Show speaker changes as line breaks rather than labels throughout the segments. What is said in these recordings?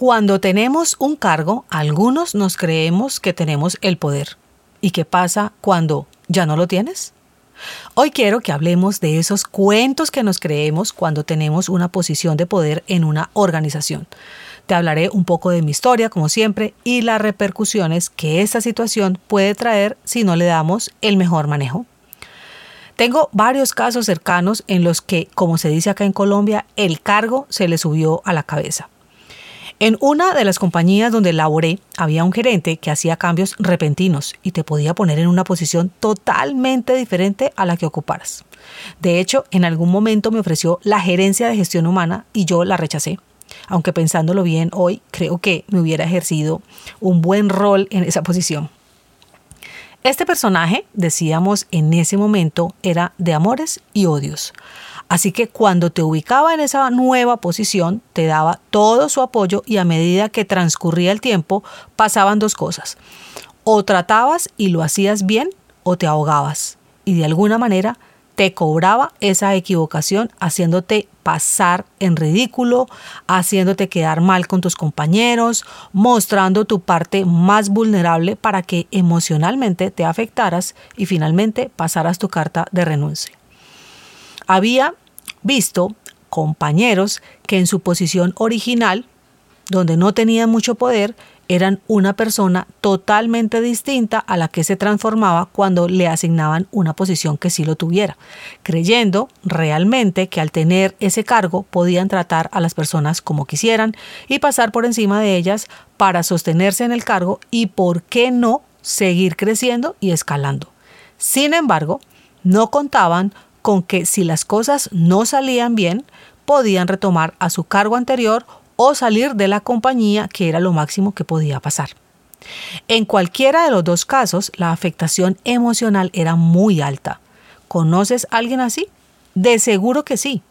Cuando tenemos un cargo, algunos nos creemos que tenemos el poder. ¿Y qué pasa cuando ya no lo tienes? Hoy quiero que hablemos de esos cuentos que nos creemos cuando tenemos una posición de poder en una organización. Te hablaré un poco de mi historia, como siempre, y las repercusiones que esta situación puede traer si no le damos el mejor manejo. Tengo varios casos cercanos en los que, como se dice acá en Colombia, el cargo se le subió a la cabeza. En una de las compañías donde laboré había un gerente que hacía cambios repentinos y te podía poner en una posición totalmente diferente a la que ocuparas. De hecho, en algún momento me ofreció la gerencia de gestión humana y yo la rechacé. Aunque pensándolo bien hoy, creo que me hubiera ejercido un buen rol en esa posición. Este personaje, decíamos en ese momento, era de amores y odios. Así que cuando te ubicaba en esa nueva posición, te daba todo su apoyo y a medida que transcurría el tiempo, pasaban dos cosas. O tratabas y lo hacías bien o te ahogabas. Y de alguna manera te cobraba esa equivocación haciéndote pasar en ridículo, haciéndote quedar mal con tus compañeros, mostrando tu parte más vulnerable para que emocionalmente te afectaras y finalmente pasaras tu carta de renuncia. Había visto compañeros que en su posición original, donde no tenían mucho poder, eran una persona totalmente distinta a la que se transformaba cuando le asignaban una posición que sí lo tuviera, creyendo realmente que al tener ese cargo podían tratar a las personas como quisieran y pasar por encima de ellas para sostenerse en el cargo y, ¿por qué no?, seguir creciendo y escalando. Sin embargo, no contaban con que si las cosas no salían bien, podían retomar a su cargo anterior o salir de la compañía, que era lo máximo que podía pasar. En cualquiera de los dos casos, la afectación emocional era muy alta. ¿Conoces a alguien así? De seguro que sí.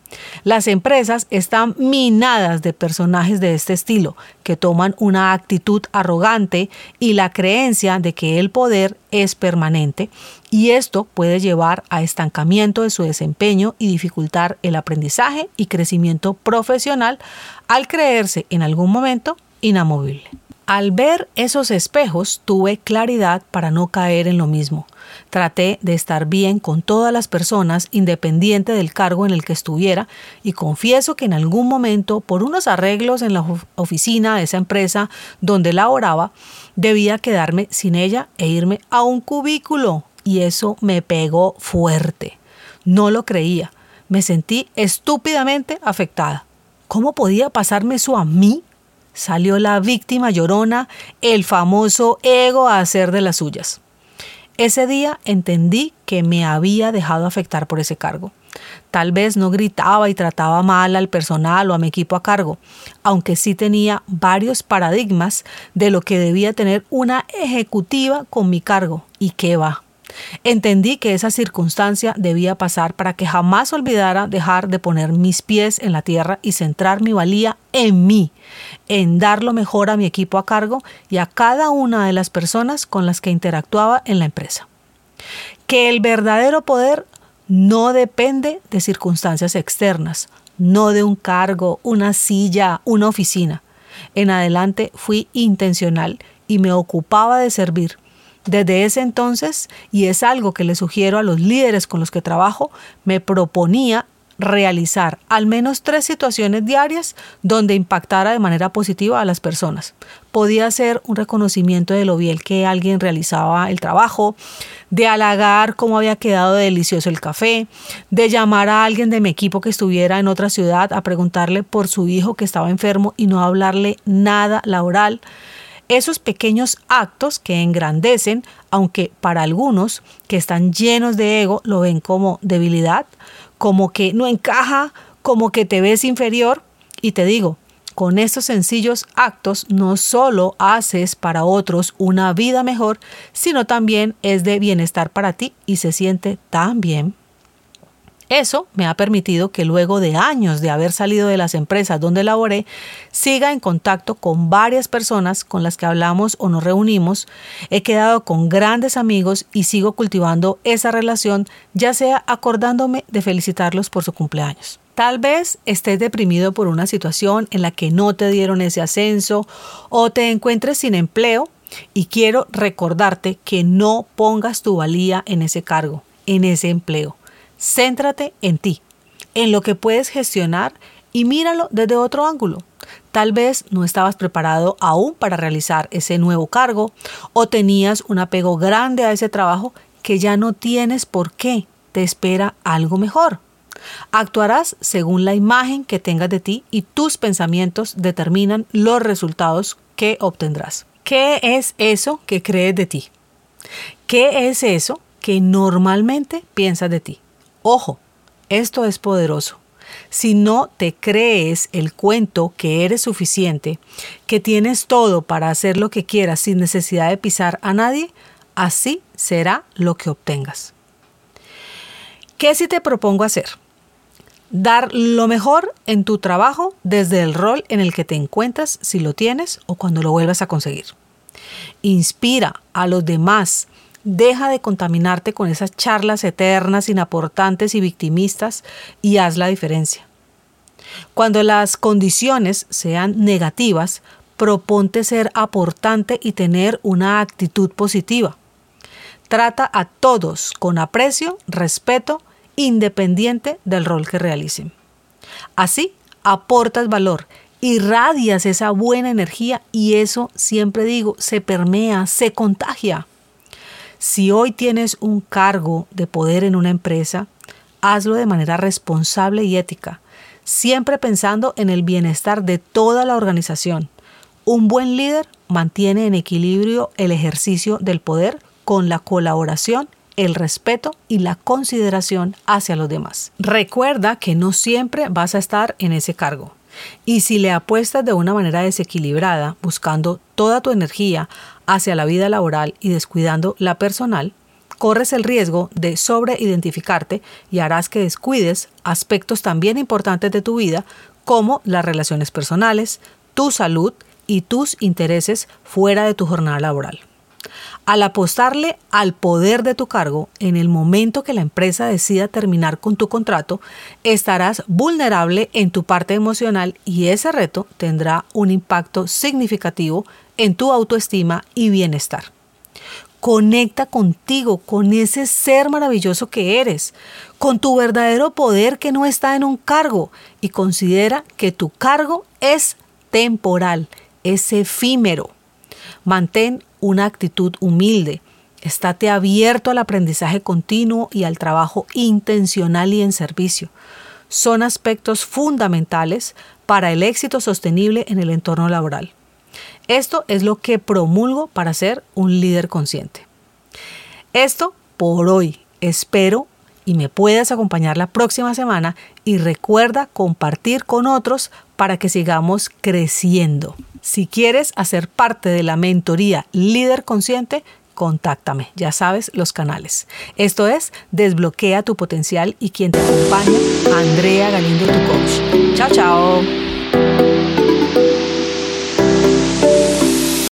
Las empresas están minadas de personajes de este estilo, que toman una actitud arrogante y la creencia de que el poder es permanente, y esto puede llevar a estancamiento de su desempeño y dificultar el aprendizaje y crecimiento profesional al creerse en algún momento inamovible. Al ver esos espejos tuve claridad para no caer en lo mismo. Traté de estar bien con todas las personas independiente del cargo en el que estuviera y confieso que en algún momento por unos arreglos en la oficina de esa empresa donde laboraba debía quedarme sin ella e irme a un cubículo y eso me pegó fuerte. No lo creía. Me sentí estúpidamente afectada. ¿Cómo podía pasarme eso a mí? Salió la víctima llorona, el famoso ego a hacer de las suyas. Ese día entendí que me había dejado afectar por ese cargo. Tal vez no gritaba y trataba mal al personal o a mi equipo a cargo, aunque sí tenía varios paradigmas de lo que debía tener una ejecutiva con mi cargo. ¿Y qué va? Entendí que esa circunstancia debía pasar para que jamás olvidara dejar de poner mis pies en la tierra y centrar mi valía en mí, en dar lo mejor a mi equipo a cargo y a cada una de las personas con las que interactuaba en la empresa. Que el verdadero poder no depende de circunstancias externas, no de un cargo, una silla, una oficina. En adelante fui intencional y me ocupaba de servir desde ese entonces, y es algo que le sugiero a los líderes con los que trabajo, me proponía realizar al menos tres situaciones diarias donde impactara de manera positiva a las personas. Podía ser un reconocimiento de lo bien que alguien realizaba el trabajo, de halagar cómo había quedado delicioso el café, de llamar a alguien de mi equipo que estuviera en otra ciudad a preguntarle por su hijo que estaba enfermo y no hablarle nada laboral esos pequeños actos que engrandecen, aunque para algunos que están llenos de ego lo ven como debilidad, como que no encaja, como que te ves inferior. Y te digo, Con estos sencillos actos no solo haces para otros una vida mejor, sino también es de bienestar para ti y se siente tan bien. Eso me ha permitido que luego de años de haber salido de las empresas donde laboré, siga en contacto con varias personas con las que hablamos o nos reunimos, he quedado con grandes amigos y sigo cultivando esa relación, ya sea acordándome de felicitarlos por su cumpleaños. Tal vez estés deprimido por una situación en la que no te dieron ese ascenso o te encuentres sin empleo y quiero recordarte que no pongas tu valía en ese cargo, en ese empleo. Céntrate en ti, en lo que puedes gestionar y míralo desde otro ángulo. Tal vez no estabas preparado aún para realizar ese nuevo cargo o tenías un apego grande a ese trabajo que ya no tienes por qué. Te espera algo mejor. Actuarás según la imagen que tengas de ti y tus pensamientos determinan los resultados que obtendrás. ¿Qué es eso que crees de ti? ¿Qué es eso que normalmente piensas de ti? Ojo, esto es poderoso. Si no te crees el cuento que eres suficiente, que tienes todo para hacer lo que quieras sin necesidad de pisar a nadie, así será lo que obtengas. ¿Qué si te propongo hacer? Dar lo mejor en tu trabajo desde el rol en el que te encuentras, si lo tienes o cuando lo vuelvas a conseguir. Inspira a los demás Deja de contaminarte con esas charlas eternas, inaportantes y victimistas y haz la diferencia. Cuando las condiciones sean negativas, proponte ser aportante y tener una actitud positiva. Trata a todos con aprecio, respeto, independiente del rol que realicen. Así aportas valor, irradias esa buena energía y eso, siempre digo, se permea, se contagia. Si hoy tienes un cargo de poder en una empresa, hazlo de manera responsable y ética, siempre pensando en el bienestar de toda la organización. Un buen líder mantiene en equilibrio el ejercicio del poder con la colaboración, el respeto y la consideración hacia los demás. Recuerda que no siempre vas a estar en ese cargo. Y si le apuestas de una manera desequilibrada, buscando toda tu energía hacia la vida laboral y descuidando la personal, corres el riesgo de sobreidentificarte y harás que descuides aspectos también importantes de tu vida como las relaciones personales, tu salud y tus intereses fuera de tu jornada laboral. Al apostarle al poder de tu cargo en el momento que la empresa decida terminar con tu contrato, estarás vulnerable en tu parte emocional y ese reto tendrá un impacto significativo en tu autoestima y bienestar. Conecta contigo, con ese ser maravilloso que eres, con tu verdadero poder que no está en un cargo y considera que tu cargo es temporal, es efímero. Mantén una actitud humilde. Estate abierto al aprendizaje continuo y al trabajo intencional y en servicio. Son aspectos fundamentales para el éxito sostenible en el entorno laboral. Esto es lo que promulgo para ser un líder consciente. Esto por hoy. Espero y me puedas acompañar la próxima semana y recuerda compartir con otros para que sigamos creciendo. Si quieres hacer parte de la mentoría Líder Consciente, contáctame, ya sabes los canales. Esto es Desbloquea tu potencial y quien te acompaña, Andrea Galindo, tu coach. Chao, chao.